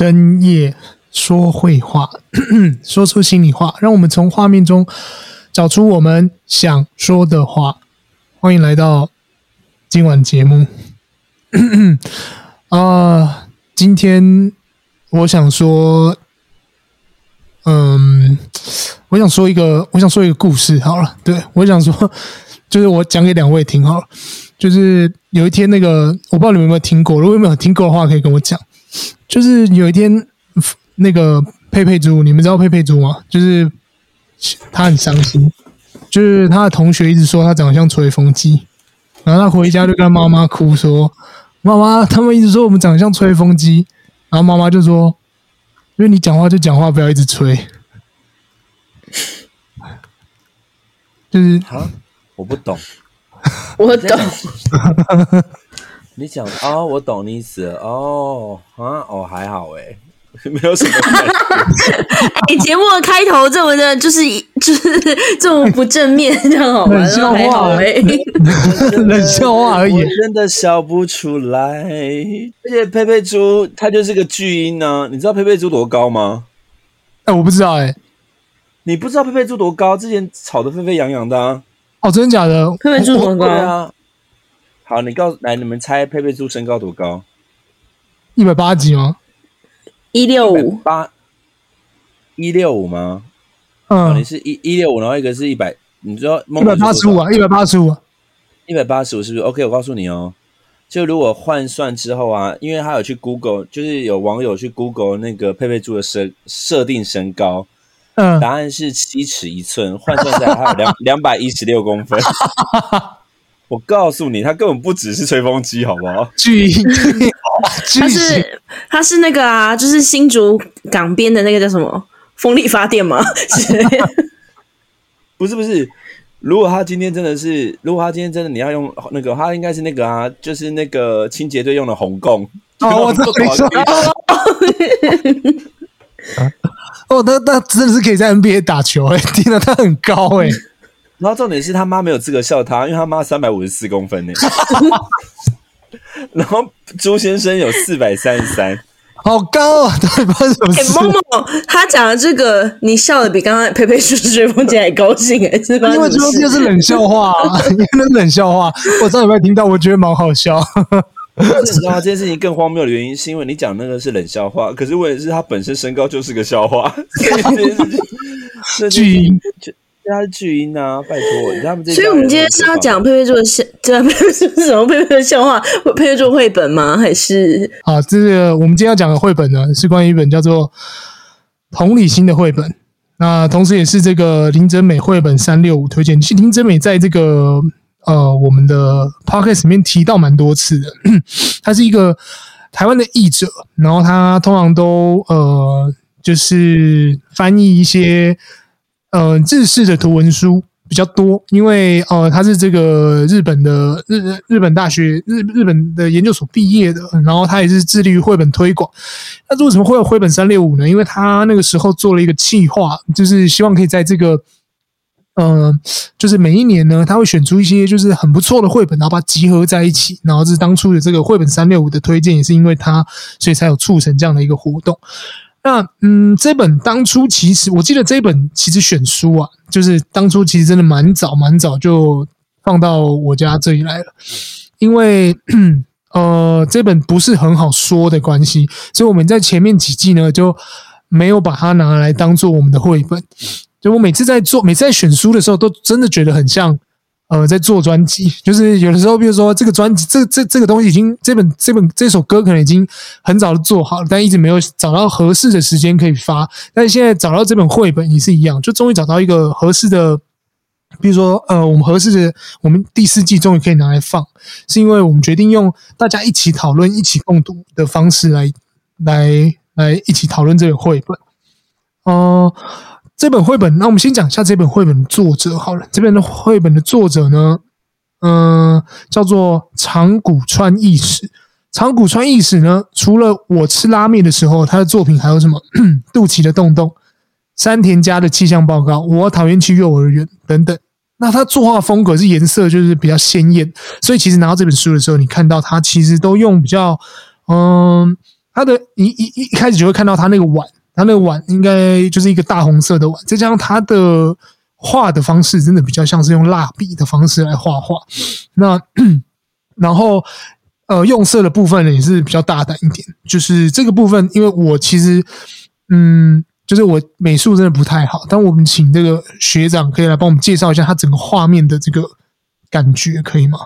深夜说会话，说出心里话，让我们从画面中找出我们想说的话。欢迎来到今晚节目。啊、今天我想说，嗯，我想说一个，我想说一个故事。好了，对，我想说，就是我讲给两位听好了。就是有一天，那个我不知道你们有没有听过，如果有没有听过的话，可以跟我讲。就是有一天，那个佩佩猪，你们知道佩佩猪吗？就是他很伤心，就是他的同学一直说他长得像吹风机，然后他回家就跟妈妈哭说：“妈妈，他们一直说我们长得像吹风机。”然后妈妈就说：“因为你讲话就讲话，不要一直吹。”就是啊，我不懂，我懂。你讲哦，我懂你意思哦啊哦，还好哎，没有什么感觉。哎，节目的开头这么的，就是就是这么不正面，这样好吗？冷笑话哎，冷笑话而已，我真的笑不出来。而且佩佩猪它就是个巨婴呢，你知道佩佩猪多高吗？哎，我不知道哎，你不知道佩佩猪多高？之前吵得沸沸扬扬的啊。哦，真的假的？佩佩猪多高啊？好，你告诉来，你们猜佩佩猪身高多高？一百八几吗？一六五八一六五吗？嗯，你是一一六五，然后一个是一百，你知道一百八十五啊？一百八十五，一百八十五是不是？OK，我告诉你哦，就如果换算之后啊，因为他有去 Google，就是有网友去 Google 那个佩佩猪的设设定身高，嗯，答案是七尺一寸，换算下来还有两两百一十六公分。我告诉你，他根本不只是吹风机，好不好？巨婴，他是他是那个啊，就是新竹港边的那个叫什么风力发电吗？不是不是，如果他今天真的是，如果他今天真的你要用那个，他应该是那个啊，就是那个清洁队用的红贡。哦，我知道。哦，那那真的是可以在 NBA 打球哎、欸！天哪，他很高哎、欸。然后重点是他妈没有资格笑他，因为他妈三百五十四公分呢。然后朱先生有四百三十三，好高啊！到底，发生什么事？哎，梦梦，他讲的这个，你笑的比刚刚佩佩说吹风姐还高兴哎，是吧？因为这个是冷笑话，因为冷笑话，我上礼拜听到，我觉得蛮好笑。你知道吗？这件事情更荒谬的原因，是因为你讲那个是冷笑话，可是问题是他本身身高就是个笑话。这件事情巨婴。他是巨婴啊，拜托他们这。所以，我们今天是要讲佩佩猪的笑，这佩佩是什么？佩佩的笑话？佩佩猪绘本吗？还是？啊，这个我们今天要讲的绘本呢，是关于一本叫做《同理心》的绘本。那同时也是这个林真美绘本三六五推荐。其实林真美在这个呃我们的 podcast 里面提到蛮多次的。他是一个台湾的译者，然后他通常都呃就是翻译一些。呃，日式的图文书比较多，因为呃，他是这个日本的日日本大学日日本的研究所毕业的，然后他也是致力于绘本推广。那为什么会有绘本三六五呢？因为他那个时候做了一个企划，就是希望可以在这个，嗯、呃，就是每一年呢，他会选出一些就是很不错的绘本，然后把它集合在一起，然后是当初的这个绘本三六五的推荐，也是因为他，所以才有促成这样的一个活动。那嗯，这本当初其实我记得这本其实选书啊，就是当初其实真的蛮早蛮早就放到我家这里来了，因为呃这本不是很好说的关系，所以我们在前面几季呢就没有把它拿来当做我们的绘本。就我每次在做，每次在选书的时候，都真的觉得很像。呃，在做专辑，就是有的时候，比如说这个专辑，这这这个东西已经这本这本这首歌可能已经很早就做好了，但一直没有找到合适的时间可以发。但现在找到这本绘本也是一样，就终于找到一个合适的，比如说呃，我们合适的，我们第四季终于可以拿来放，是因为我们决定用大家一起讨论、一起共读的方式来来来一起讨论这个绘本。哦、呃。这本绘本，那我们先讲一下这本绘本的作者好了。这本的绘本的作者呢，嗯、叫做长谷川义史。长谷川义史呢，除了我吃拉面的时候，他的作品还有什么？肚脐的洞洞、山田家的气象报告、我讨厌去幼儿园等等。那他作画风格是颜色就是比较鲜艳，所以其实拿到这本书的时候，你看到他其实都用比较嗯他的一一一开始就会看到他那个碗，它那个碗应该就是一个大红色的碗，再加上它的画的方式真的比较像是用蜡笔的方式来画画。那 然后呃，用色的部分呢也是比较大胆一点，就是这个部分，因为我其实嗯。就是我美术真的不太好，但我们请这个学长可以来帮我们介绍一下他整个画面的这个感觉，可以吗？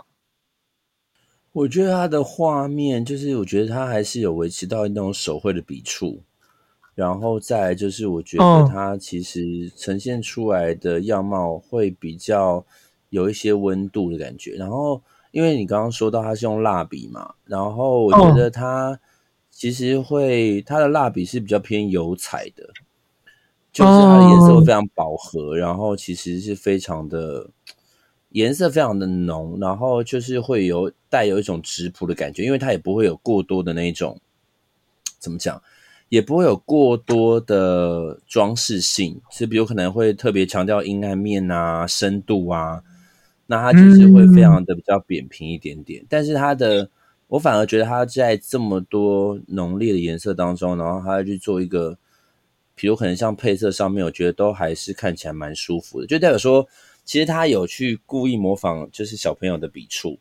我觉得他的画面就是，我觉得他还是有维持到那种手绘的笔触，然后再来就是，我觉得它其实呈现出来的样貌会比较有一些温度的感觉。然后，因为你刚刚说到它是用蜡笔嘛，然后我觉得它其实会它的蜡笔是比较偏油彩的。就是它的颜色会非常饱和，oh. 然后其实是非常的颜色非常的浓，然后就是会有带有一种质朴的感觉，因为它也不会有过多的那种怎么讲，也不会有过多的装饰性，是比如可能会特别强调阴暗面啊、深度啊，那它就是会非常的比较扁平一点点。Mm. 但是它的我反而觉得它在这么多浓烈的颜色当中，然后它去做一个。比如可能像配色上面，我觉得都还是看起来蛮舒服的，就代表说，其实他有去故意模仿，就是小朋友的笔触，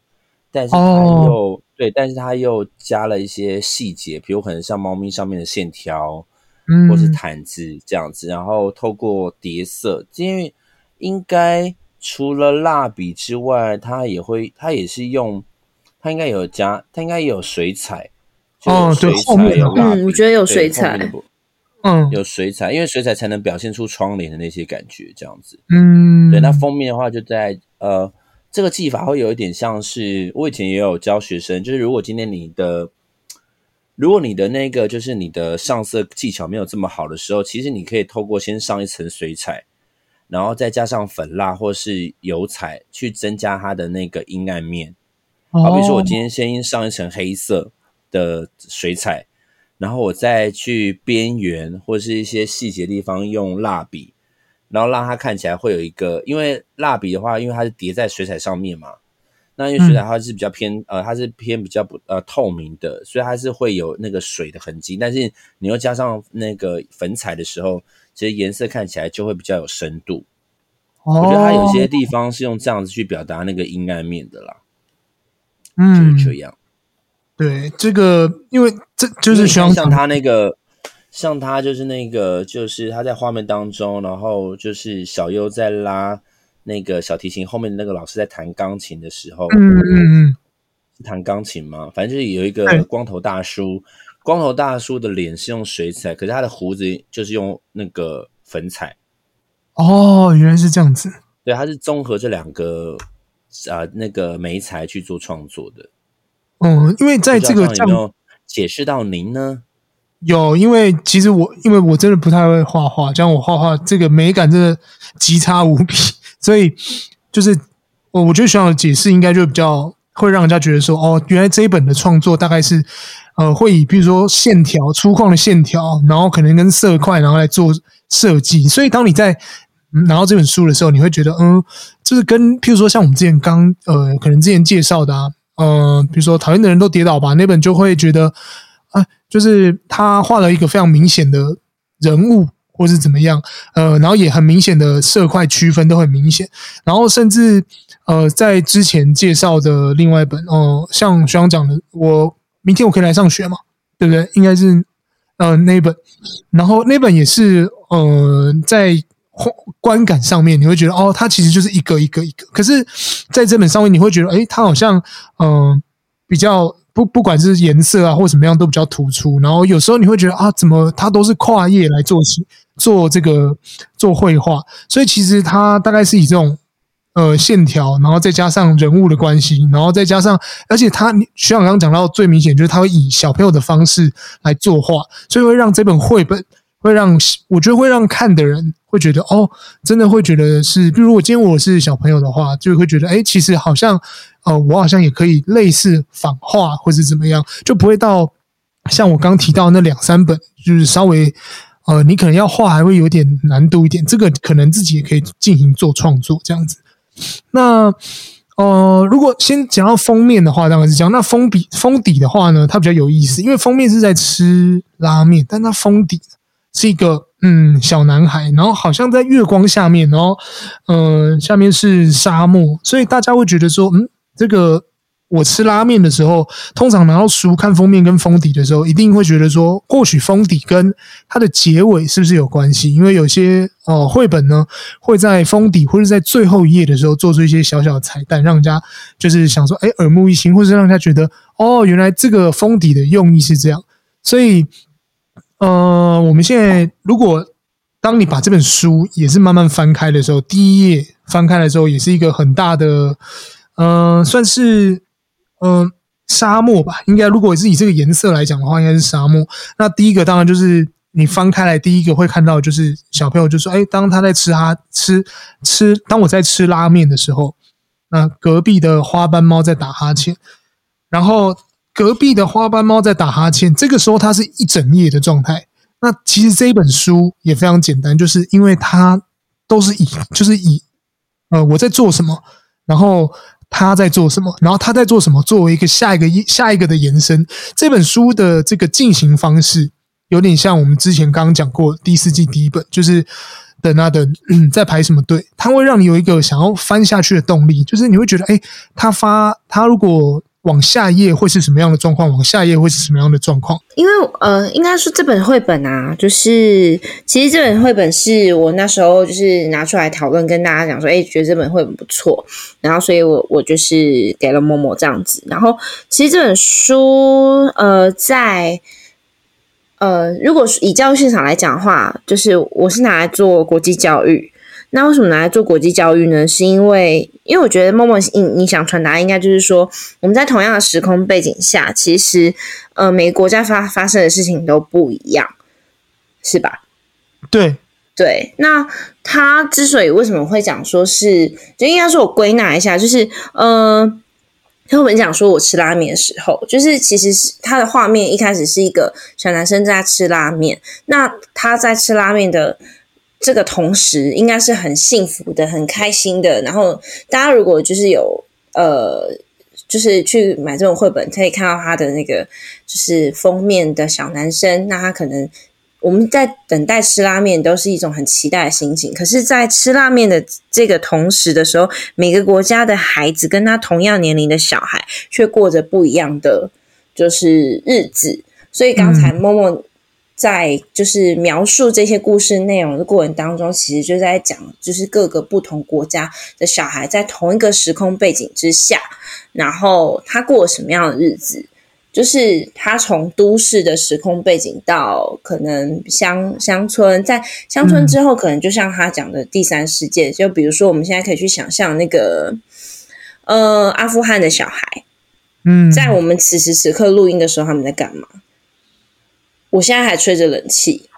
但是他又、oh. 对，但是它又加了一些细节，比如可能像猫咪上面的线条，嗯，或是毯子这样子，然后透过叠色，因为应该除了蜡笔之外，它也会，它也是用，它应该有加，它应该也有水彩，哦，对，后面有，嗯，我觉得有水彩。嗯，有水彩，因为水彩才能表现出窗帘的那些感觉，这样子。嗯，对。那封面的话，就在呃，这个技法会有一点像是我以前也有教学生，就是如果今天你的，如果你的那个就是你的上色技巧没有这么好的时候，其实你可以透过先上一层水彩，然后再加上粉蜡或是油彩，去增加它的那个阴暗面。好，比如说我今天先上一层黑色的水彩。然后我再去边缘或是一些细节地方用蜡笔，然后让它看起来会有一个，因为蜡笔的话，因为它是叠在水彩上面嘛，那因为水彩它是比较偏、嗯、呃，它是偏比较不呃透明的，所以它是会有那个水的痕迹。但是你又加上那个粉彩的时候，其实颜色看起来就会比较有深度。哦、我觉得它有些地方是用这样子去表达那个阴暗面的啦，嗯，就是这样。对这个，因为这就是像像他那个，像他就是那个，就是他在画面当中，然后就是小优在拉那个小提琴，后面那个老师在弹钢琴的时候，嗯嗯弹钢琴吗？反正就是有一个光头大叔，光头大叔的脸是用水彩，可是他的胡子就是用那个粉彩。哦，原来是这样子。对，他是综合这两个啊、呃、那个媒材去做创作的。嗯，因为在这个这样，有没有解释到您呢？有，因为其实我因为我真的不太会画画，像我画画这个美感真的极差无比，所以就是我我觉得学长的解释应该就比较会让人家觉得说，哦，原来这一本的创作大概是呃会以比如说线条粗犷的线条，然后可能跟色块，然后来做设计。所以当你在拿到这本书的时候，你会觉得，嗯，就是跟譬如说像我们之前刚呃可能之前介绍的啊。呃，比如说讨厌的人都跌倒吧，那本就会觉得啊，就是他画了一个非常明显的人物，或是怎么样，呃，然后也很明显的色块区分都很明显，然后甚至呃，在之前介绍的另外一本哦、呃，像学长讲的，我明天我可以来上学嘛，对不对？应该是呃那本，然后那本也是呃在。观感上面，你会觉得哦，它其实就是一个一个一个。可是，在这本上面，你会觉得，诶，它好像嗯、比较不不管是颜色啊或怎么样都比较突出。然后有时候你会觉得啊，怎么它都是跨页来做做这个做绘画？所以其实它大概是以这种呃线条，然后再加上人物的关系，然后再加上，而且他徐朗刚讲到最明显就是他会以小朋友的方式来作画，所以会让这本绘本。会让我觉得会让看的人会觉得哦，真的会觉得是，比如如果今天我是小朋友的话，就会觉得哎，其实好像呃，我好像也可以类似仿画或是怎么样，就不会到像我刚提到那两三本，就是稍微呃，你可能要画还会有点难度一点，这个可能自己也可以进行做创作这样子。那呃，如果先讲到封面的话，当然是讲那封底封底的话呢，它比较有意思，因为封面是在吃拉面，但它封底是一个嗯小男孩，然后好像在月光下面，然后嗯、呃、下面是沙漠，所以大家会觉得说，嗯，这个。我吃拉面的时候，通常拿到书看封面跟封底的时候，一定会觉得说，或许封底跟它的结尾是不是有关系？因为有些哦绘本呢，会在封底或者在最后一页的时候做出一些小小的彩蛋，让人家就是想说，哎，耳目一新，或是让人家觉得，哦，原来这个封底的用意是这样。所以，呃，我们现在如果当你把这本书也是慢慢翻开的时候，第一页翻开的时候，也是一个很大的，嗯、呃，算是。嗯，沙漠吧，应该如果是以这个颜色来讲的话，应该是沙漠。那第一个当然就是你翻开来，第一个会看到就是小朋友就说：“哎，当他在吃哈吃吃，当我在吃拉面的时候，那隔壁的花斑猫在打哈欠，然后隔壁的花斑猫在打哈欠。这个时候它是一整夜的状态。那其实这一本书也非常简单，就是因为它都是以就是以呃我在做什么，然后。他在做什么？然后他在做什么？作为一个下一个一下一个的延伸，这本书的这个进行方式有点像我们之前刚刚讲过第四季第一本，就是等啊等，嗯，在排什么队？它会让你有一个想要翻下去的动力，就是你会觉得，哎，他发他如果。往下一页会是什么样的状况？往下一页会是什么样的状况？因为呃，应该说这本绘本啊，就是其实这本绘本是我那时候就是拿出来讨论，跟大家讲说，哎，觉得这本绘本不错，然后所以我我就是给了默默这样子。然后其实这本书呃，在呃，如果以教育现场来讲的话，就是我是拿来做国际教育。那为什么拿来做国际教育呢？是因为，因为我觉得默默你你想传达应该就是说，我们在同样的时空背景下，其实呃每个国家发发生的事情都不一样，是吧？对对。那他之所以为什么会讲说是，就应该说我归纳一下，就是呃，他我们讲说我吃拉面的时候，就是其实是他的画面一开始是一个小男生在吃拉面，那他在吃拉面的。这个同时应该是很幸福的、很开心的。然后大家如果就是有呃，就是去买这种绘本，可以看到他的那个就是封面的小男生。那他可能我们在等待吃拉面，都是一种很期待的心情。可是，在吃拉面的这个同时的时候，每个国家的孩子跟他同样年龄的小孩，却过着不一样的就是日子。所以刚才默默。在就是描述这些故事内容的过程当中，其实就在讲，就是各个不同国家的小孩在同一个时空背景之下，然后他过什么样的日子？就是他从都市的时空背景到可能乡乡村，在乡村之后，可能就像他讲的第三世界。就比如说，我们现在可以去想象那个呃阿富汗的小孩，嗯，在我们此时此刻录音的时候，他们在干嘛？我现在还吹着冷气，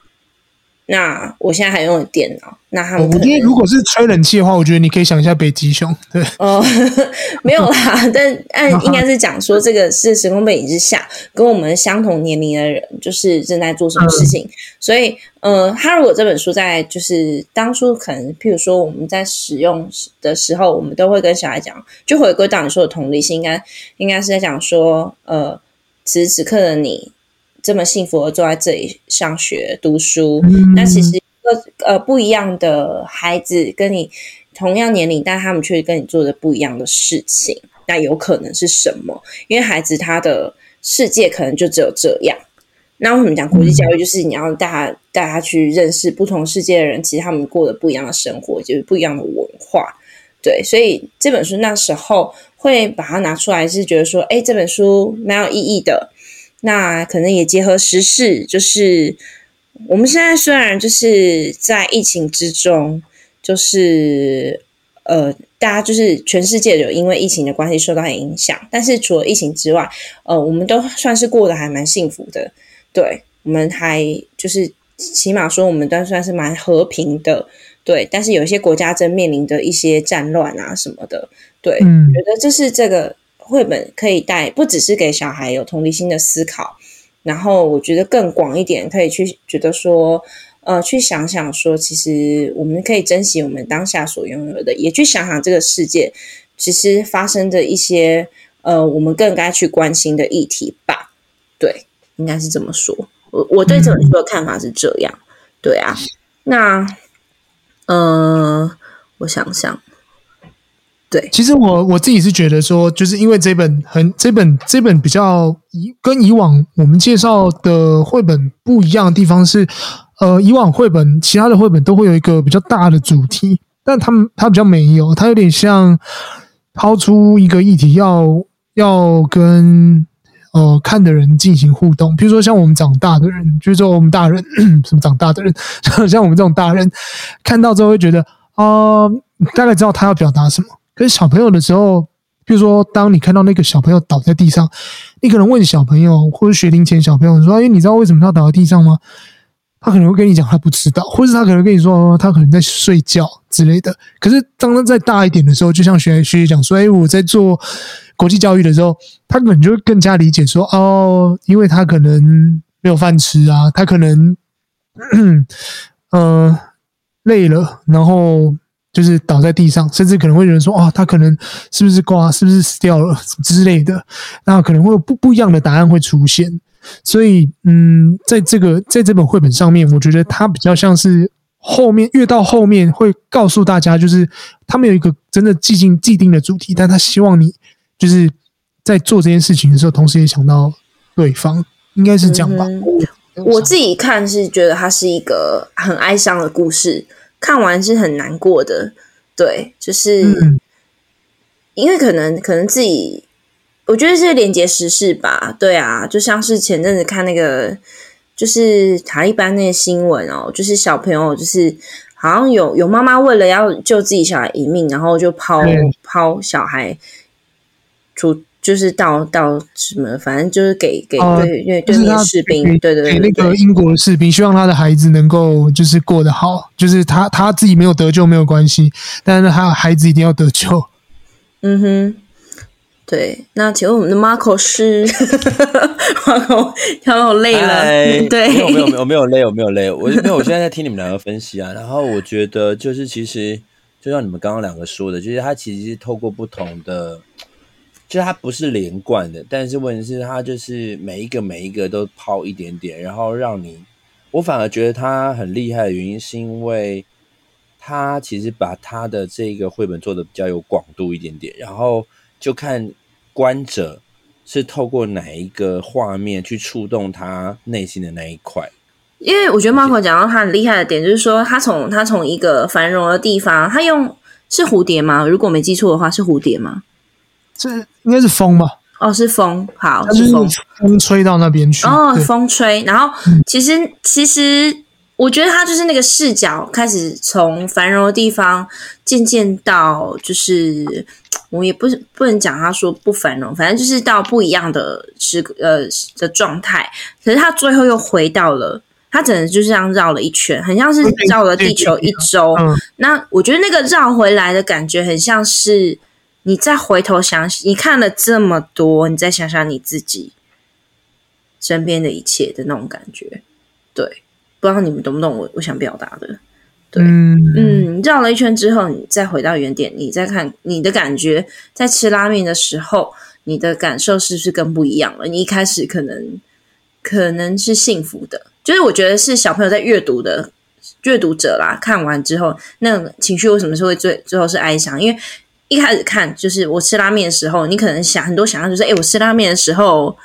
那我现在还用了电脑，那他们我觉得、如果是吹冷气的话，我觉得你可以想一下北极熊，对哦，没有啦，但按应该是讲说这个是时空背景之下，跟我们相同年龄的人，就是正在做什么事情，嗯、所以呃，他如果这本书在就是当初可能，譬如说我们在使用的时候，我们都会跟小孩讲，就回归到你说的同理心，应该应该是在讲说，呃，此时此刻的你。这么幸福的坐在这里上学读书，嗯、那其实呃不一样的孩子跟你同样年龄，但他们却跟你做的不一样的事情，那有可能是什么？因为孩子他的世界可能就只有这样。那为什么讲国际教育？就是你要带他带他去认识不同世界的人，其实他们过的不一样的生活，就是不一样的文化。对，所以这本书那时候会把它拿出来，是觉得说，哎，这本书蛮有意义的。那可能也结合时事，就是我们现在虽然就是在疫情之中，就是呃，大家就是全世界有因为疫情的关系受到影响，但是除了疫情之外，呃，我们都算是过得还蛮幸福的。对，我们还就是起码说，我们都算是蛮和平的。对，但是有一些国家正面临着一些战乱啊什么的。对，嗯，觉得这是这个。绘本可以带，不只是给小孩有同理心的思考，然后我觉得更广一点，可以去觉得说，呃，去想想说，其实我们可以珍惜我们当下所拥有的，也去想想这个世界其实发生的一些呃，我们更该去关心的议题吧。对，应该是这么说。我我对这本书的看法是这样。对啊，那嗯、呃，我想想。对，其实我我自己是觉得说，就是因为这本很这本这本比较以跟以往我们介绍的绘本不一样的地方是，呃，以往绘本其他的绘本都会有一个比较大的主题，但他们它比较没有，它有点像抛出一个议题要，要跟呃看的人进行互动，比如说像我们长大的人，就是说我们大人 什么长大的人，像我们这种大人看到之后会觉得啊、大概知道他要表达什么。跟小朋友的时候，比如说，当你看到那个小朋友倒在地上，你可能问小朋友或者学龄前小朋友说：“哎，你知道为什么他倒在地上吗？”他可能会跟你讲他不知道，或者他可能跟你说他可能在睡觉之类的。可是当他再大一点的时候，就像学学姐讲说：“哎，我在做国际教育的时候，他可能就会更加理解说哦，因为他可能没有饭吃啊，他可能嗯、呃、累了，然后。”就是倒在地上，甚至可能会有人说：“哦，他可能是不是挂，是不是死掉了之类的？”那可能会有不不一样的答案会出现。所以，嗯，在这个在这本绘本上面，我觉得它比较像是后面越到后面会告诉大家，就是他们有一个真的既定既定的主题，但他希望你就是在做这件事情的时候，同时也想到对方，应该是这样吧？嗯，我自己看是觉得它是一个很哀伤的故事。看完是很难过的，对，就是、嗯、因为可能可能自己，我觉得是连接时事吧，对啊，就像是前阵子看那个，就是塔利班那个新闻哦，就是小朋友就是好像有有妈妈为了要救自己小孩一命，然后就抛、嗯、抛小孩出。就是到到什么，反正就是给给对对对面士兵，对对对，给那个英国的士兵，希望他的孩子能够就是过得好，就是他他自己没有得救没有关系，但是他的孩子一定要得救。嗯哼，对。那请问我们的 Marco 是 Marco，他好累了。对，没有没有没有 没有累，我没有累，我因为我现在在听你们两个分析啊，然后我觉得就是其实就像你们刚刚两个说的，就是他其实是透过不同的。就它不是连贯的，但是问题是它就是每一个每一个都抛一点点，然后让你，我反而觉得它很厉害的原因是因为它其实把它的这个绘本做的比较有广度一点点，然后就看观者是透过哪一个画面去触动他内心的那一块。因为我觉得 Marco 讲到他很厉害的点，就是说他从他从一个繁荣的地方，他用是蝴蝶吗？如果没记错的话，是蝴蝶吗？这应该是风吧？哦，是风，好，是风，风吹到那边去。哦，风吹，然后其实、嗯、其实我觉得他就是那个视角开始从繁荣的地方渐渐到，就是我也不是不能讲他说不繁荣，反正就是到不一样的时呃的状态。可是他最后又回到了，他整个就是这样绕了一圈，很像是绕了地球一周。嗯、那我觉得那个绕回来的感觉，很像是。你再回头想，你看了这么多，你再想想你自己身边的一切的那种感觉，对，不知道你们懂不懂我我想表达的？对，嗯，嗯，绕了一圈之后，你再回到原点，你再看你的感觉，在吃拉面的时候，你的感受是不是更不一样了？你一开始可能可能是幸福的，就是我觉得是小朋友在阅读的阅读者啦，看完之后，那种情绪为什么是会最最后是哀伤？因为一开始看就是我吃拉面的时候，你可能想很多想象，就是哎，我吃拉面的时候，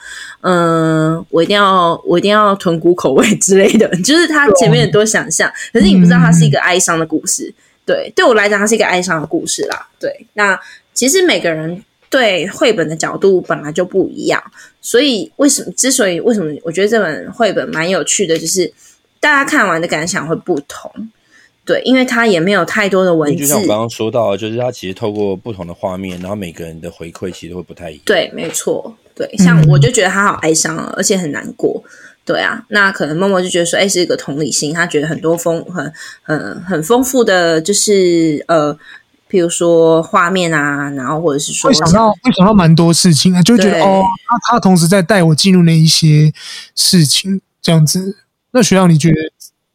嗯、我一定要我一定要豚骨口味之类的，就是他前面很多想象，可是你不知道它是一个哀伤的故事。对，对我来讲，它是一个哀伤的故事啦。对，那其实每个人对绘本的角度本来就不一样，所以为什么之所以为什么我觉得这本绘本蛮有趣的，就是大家看完的感想会不同。对，因为他也没有太多的文字，就像我刚刚说到，就是他其实透过不同的画面，然后每个人的回馈其实会不太一样。对，没错，对，像我就觉得他好哀伤啊，而且很难过。对啊，那可能默默就觉得说，哎，是一个同理心，他觉得很多丰很很很丰富的，就是呃，譬如说画面啊，然后或者是说，会想到会想到蛮多事情啊，就觉得哦，他他同时在带我进入那一些事情，这样子。那学长，你觉得？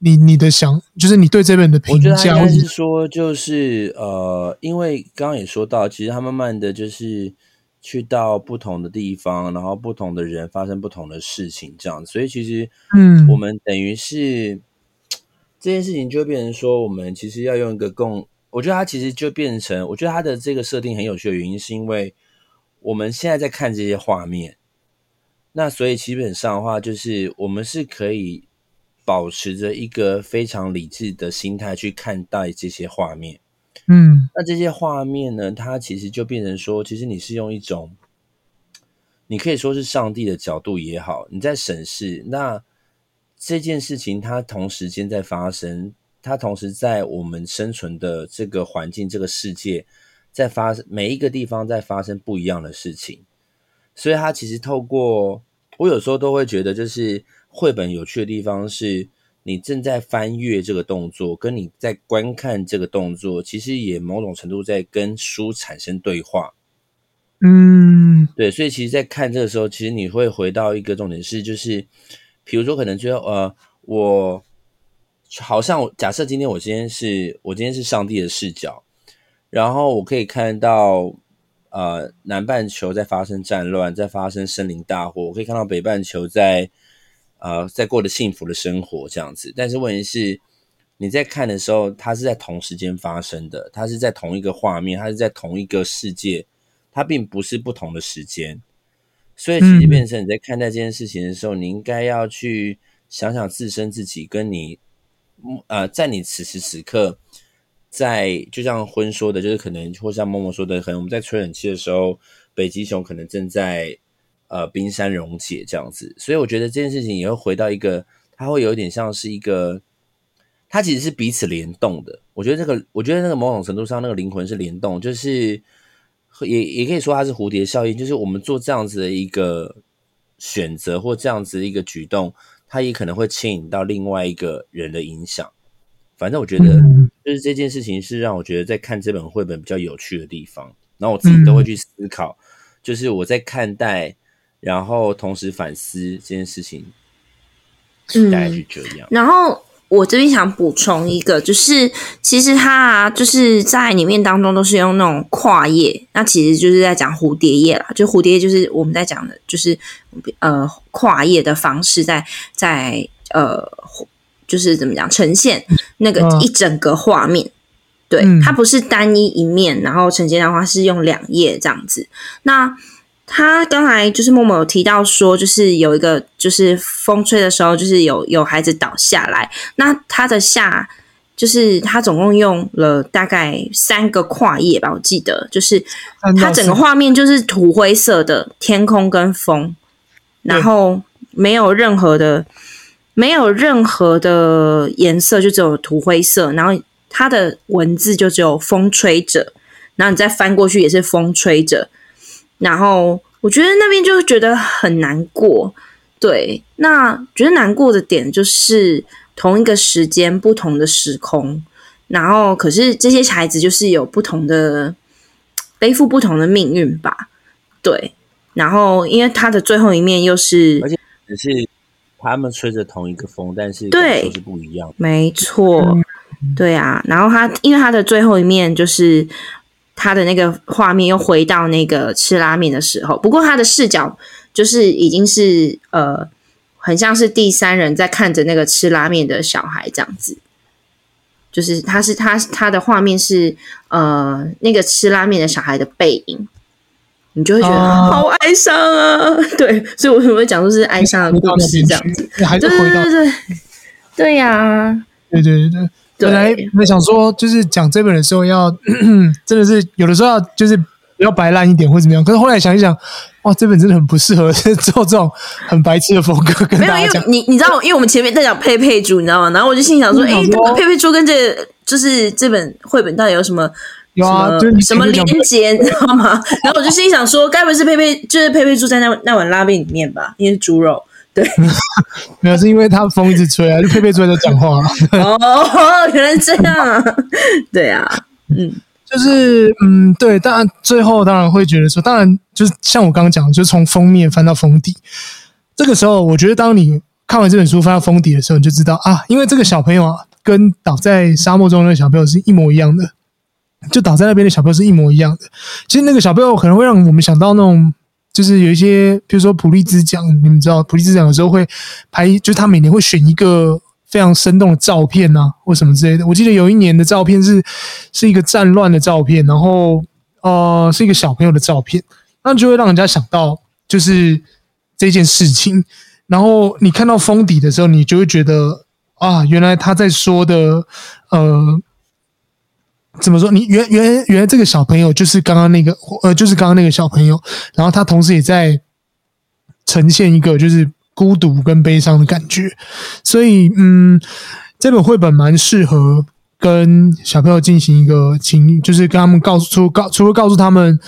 你你的想，就是你对这边的评价，我觉得应该是说，就是呃，因为刚刚也说到，其实他慢慢的就是去到不同的地方，然后不同的人发生不同的事情，这样，所以其实，嗯，我们等于是、嗯、这件事情就变成说，我们其实要用一个共，我觉得它其实就变成，我觉得它的这个设定很有趣的原因，是因为我们现在在看这些画面，那所以基本上的话，就是我们是可以。保持着一个非常理智的心态去看待这些画面，嗯，那这些画面呢，它其实就变成说，其实你是用一种，你可以说是上帝的角度也好，你在审视那这件事情，它同时间在发生，它同时在我们生存的这个环境、这个世界，在发生每一个地方在发生不一样的事情，所以它其实透过我有时候都会觉得就是。绘本有趣的地方是，你正在翻阅这个动作，跟你在观看这个动作，其实也某种程度在跟书产生对话。嗯，对，所以其实，在看这个时候，其实你会回到一个重点是，就是，比如说，可能最后，呃，我好像假设今天我今天是我今天是上帝的视角，然后我可以看到，呃，南半球在发生战乱，在发生森林大火，我可以看到北半球在。呃，在过着幸福的生活这样子，但是问题是，你在看的时候，它是在同时间发生的，它是在同一个画面，它是在同一个世界，它并不是不同的时间。所以，其实变成你在看待这件事情的时候，嗯、你应该要去想想自身自己跟你，呃，在你此时此刻，在就像婚说的，就是可能或像默默说的，可能我们在吹冷气的时候，北极熊可能正在。呃，冰山溶解这样子，所以我觉得这件事情也会回到一个，它会有一点像是一个，它其实是彼此联动的。我觉得这个，我觉得那个某种程度上，那个灵魂是联动，就是也也可以说它是蝴蝶效应，就是我们做这样子的一个选择或这样子的一个举动，它也可能会牵引到另外一个人的影响。反正我觉得，就是这件事情是让我觉得在看这本绘本比较有趣的地方，然后我自己都会去思考，就是我在看待。然后同时反思这件事情，大概是这样。嗯、然后我这边想补充一个，就是其实它啊，就是在里面当中都是用那种跨页，那其实就是在讲蝴蝶页啦。就蝴蝶页就是我们在讲的，就是呃跨页的方式在，在在呃就是怎么讲呈现那个一整个画面。嗯、对，它不是单一一面，然后呈现的话是用两页这样子。那他刚才就是默默有提到说，就是有一个就是风吹的时候，就是有有孩子倒下来。那他的下就是他总共用了大概三个跨页吧，我记得就是他整个画面就是土灰色的天空跟风，然后没有任何的没有任何的颜色，就只有土灰色。然后他的文字就只有风吹着，然后你再翻过去也是风吹着。然后我觉得那边就觉得很难过，对，那觉得难过的点就是同一个时间不同的时空，然后可是这些孩子就是有不同的背负不同的命运吧，对，然后因为他的最后一面又是，而且只是他们吹着同一个风，但是感受是不一样，没错，对啊，然后他因为他的最后一面就是。他的那个画面又回到那个吃拉面的时候，不过他的视角就是已经是呃，很像是第三人在看着那个吃拉面的小孩这样子，就是他是他他的画面是呃那个吃拉面的小孩的背影，你就会觉得好哀伤啊，对，所以我为什么会讲说是哀伤的故事这样子，对对对对，对呀，对对对。本来我想说，就是讲这本的时候要，要 真的是有的时候要就是要白烂一点或怎么样。可是后来想一想，哇，这本真的很不适合 做这种很白痴的风格跟大家讲。你你知道，因为我们前面在讲佩佩猪，你知道吗？然后我就心想说，哎、欸，佩佩猪跟这个就是这本绘本到底有什么有啊？什么，什么连接，你知道吗？然后我就心想说，该不是佩佩就是佩佩猪在那那碗拉面里面吧？因为是猪肉。对，没有，是因为他风一直吹啊，就佩佩吹在讲话。哦，原来这样，对啊，嗯，就是嗯，对，当然最后当然会觉得说，当然就是像我刚刚讲，就是从封面翻到封底，这个时候，我觉得当你看完这本书翻到封底的时候，你就知道啊，因为这个小朋友啊，跟倒在沙漠中的小朋友是一模一样的，就倒在那边的小朋友是一模一样的。其实那个小朋友可能会让我们想到那种，就是有一些，比如说普利兹奖，你们知道普利兹奖有时候会拍，就是他每年会选一个非常生动的照片啊，或什么之类的。我记得有一年的照片是是一个战乱的照片，然后呃是一个小朋友的照片，那就会让人家想到就是这件事情。然后你看到封底的时候，你就会觉得啊，原来他在说的，呃，怎么说？你原原原来这个小朋友就是刚刚那个，呃，就是刚刚那个小朋友。然后他同时也在呈现一个就是孤独跟悲伤的感觉。所以，嗯，这本绘本蛮适合跟小朋友进行一个情，就是跟他们告诉出告，除了告诉他们，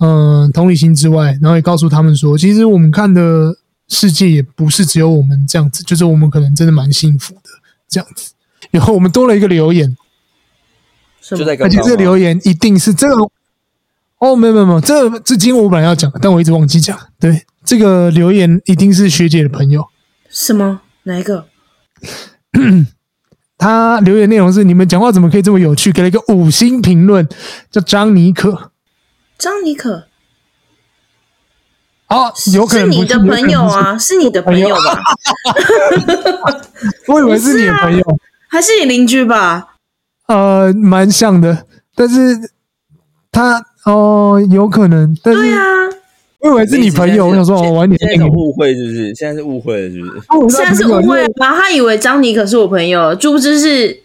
嗯、同理心之外，然后也告诉他们说，其实我们看的。世界也不是只有我们这样子，就是我们可能真的蛮幸福的这样子。然后我们多了一个留言，就在而且这个留言一定是这个哦，没有没有没有，这个这今天我本来要讲，但我一直忘记讲。对，这个留言一定是学姐的朋友。什么？哪一个？他留言内容是：你们讲话怎么可以这么有趣？给了一个五星评论，叫张妮可。张妮可。哦，有可能是你的朋友啊，是你的朋友吧？我以为是你的朋友，还是你邻居吧？呃，蛮像的，但是他哦，有可能，但是对啊，我以为是你朋友，我想说我，晚点那个误会是不是？现在是误会了是不是？现在是误会吗？他以为张妮可是我朋友，殊不知是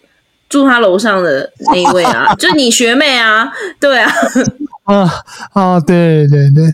住他楼上的那一位啊，就你学妹啊，对啊。啊啊，对对对，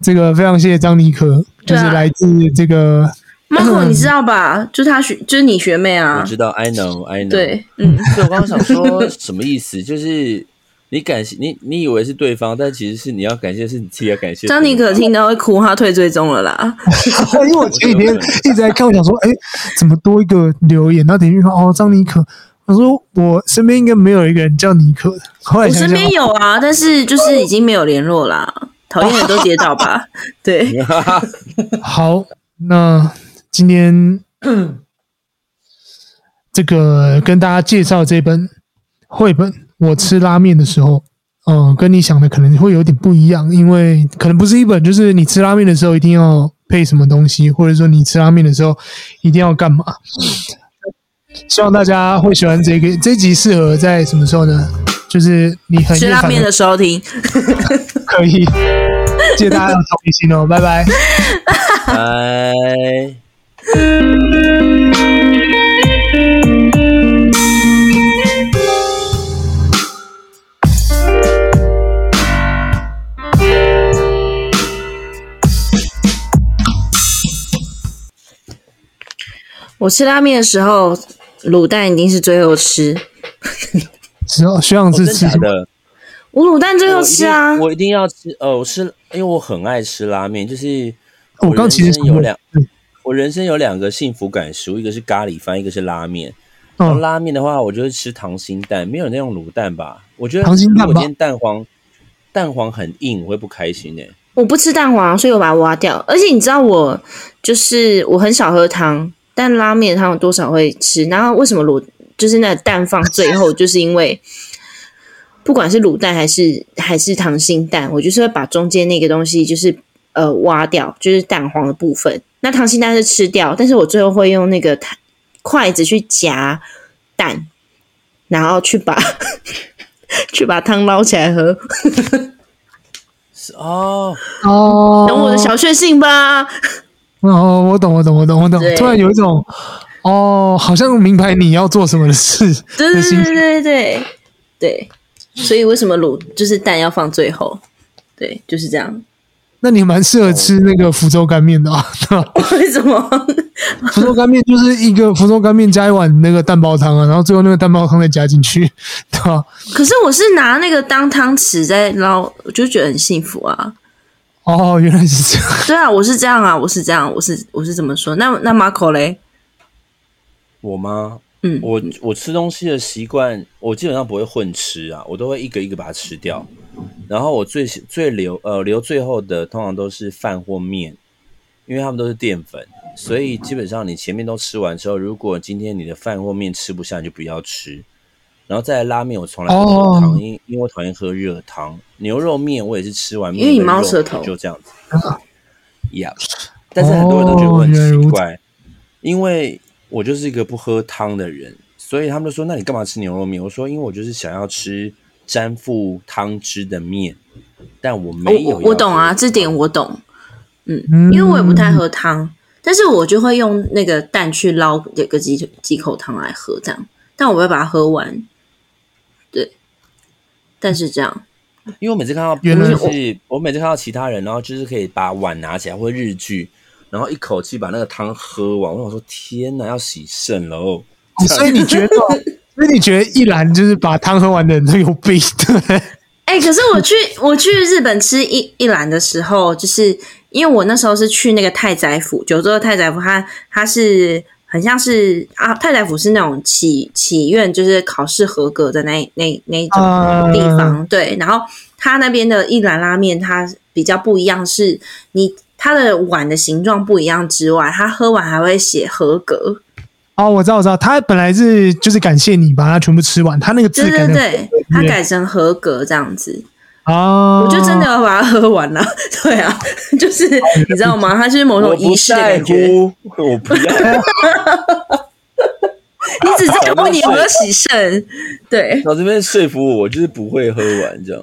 这个非常谢谢张妮可，啊、就是来自这个 Marco，你知 道吧？就他学，就是你学妹啊。我知道，I know，I know。对，嗯，所以我刚刚想说什么意思？就是你感谢你，你以为是对方，但其实是你要感谢，是你自己要感谢。张妮可听到会哭，他退追踪了啦。因为我前几天一直在看，我想说，哎，怎么多一个留言？然后点进去看，哦，张妮可。我说我身边应该没有一个人叫妮可的。我身边有啊，但是就是已经没有联络啦。讨厌的都跌倒吧。对，好，那今天 这个跟大家介绍这本绘本，我吃拉面的时候，嗯，跟你想的可能会有点不一样，因为可能不是一本就是你吃拉面的时候一定要配什么东西，或者说你吃拉面的时候一定要干嘛。希望大家会喜欢这个这集，适合在什么时候呢？就是你很吃拉面的时候听，可以。谢谢大家的同理心哦，拜拜。拜。我吃拉面的时候。卤蛋一定是最后吃，是哦，学长是吃的。我卤蛋最后吃啊，我一定要吃。呃，我吃，因为我很爱吃拉面。就是我刚其实有两，我人生有两个幸福感食物，一个是咖喱饭，一个是拉面。然后拉面的话，我就会吃溏心蛋，没有那种卤蛋吧？我觉得溏心蛋，我今天蛋黄蛋黄很硬，我会不开心诶。我不吃蛋黄，所以我把它挖掉。而且你知道，我就是我很少喝汤。但拉面他们多少会吃，然后为什么卤就是那蛋放最后，就是因为不管是卤蛋还是还是溏心蛋，我就是会把中间那个东西就是呃挖掉，就是蛋黄的部分。那溏心蛋是吃掉，但是我最后会用那个筷子去夹蛋，然后去把 去把汤捞起来喝。哦 哦，懂我的小确幸吧？哦，我懂，我懂，我懂，我懂。突然有一种，哦，好像明白你要做什么的事。对对对对对对。所以为什么卤就是蛋要放最后？对，就是这样。那你蛮适合吃那个福州干面的啊？为什么？福州干面就是一个福州干面加一碗那个蛋包汤啊，然后最后那个蛋包汤再加进去，对吧？可是我是拿那个当汤匙在捞，我就觉得很幸福啊。哦，原来是这样。对啊，我是这样啊，我是这样，我是我是怎么说？那那 Marco 嘞？我吗？嗯，我我吃东西的习惯，我基本上不会混吃啊，我都会一个一个把它吃掉。然后我最最留呃留最后的，通常都是饭或面，因为他们都是淀粉，所以基本上你前面都吃完之后，如果今天你的饭或面吃不下，你就不要吃。然后再来拉面，我从来不喝汤，因、oh. 因为我讨厌喝热汤。牛肉面我也是吃完面，因为你猫舌头就这样子。但是很多人都觉得我很奇怪，oh, 因为我就是一个不喝汤的人，所以他们就说：“那你干嘛吃牛肉面？”我说：“因为我就是想要吃沾附汤汁的面，但我没有。Oh, 我”我懂啊，这点我懂。嗯，因为我也不太喝汤，但是我就会用那个蛋去捞这个几几口汤来喝，这样。但我不会把它喝完。对但是这样，因为我每次看到，就是我每次看到其他人，然后就是可以把碗拿起来或日剧，然后一口气把那个汤喝完。我想说，天哪，要洗肾了哦！所以你觉得，所以你觉得一兰就是把汤喝完的人都有病，对？哎、欸，可是我去 我去日本吃一一兰的时候，就是因为我那时候是去那个太宰府，九州的太宰府，它它是。很像是啊，太宰府是那种祈祈愿，就是考试合格的那那那种地方。Uh... 对，然后它那边的一兰拉面，它比较不一样，是你它的碗的形状不一样之外，它喝完还会写合格。哦、oh，我知道，我知道，他本来是就是感谢你把它全部吃完，他那个对对对，他改成合格这样子。哦、oh，我就真的要把它喝完了。对啊，就是你知道吗？它就是某种仪式的感觉。我不要。你只是问你有没有洗肾？对，我这边说服我，我就是不会喝完这样。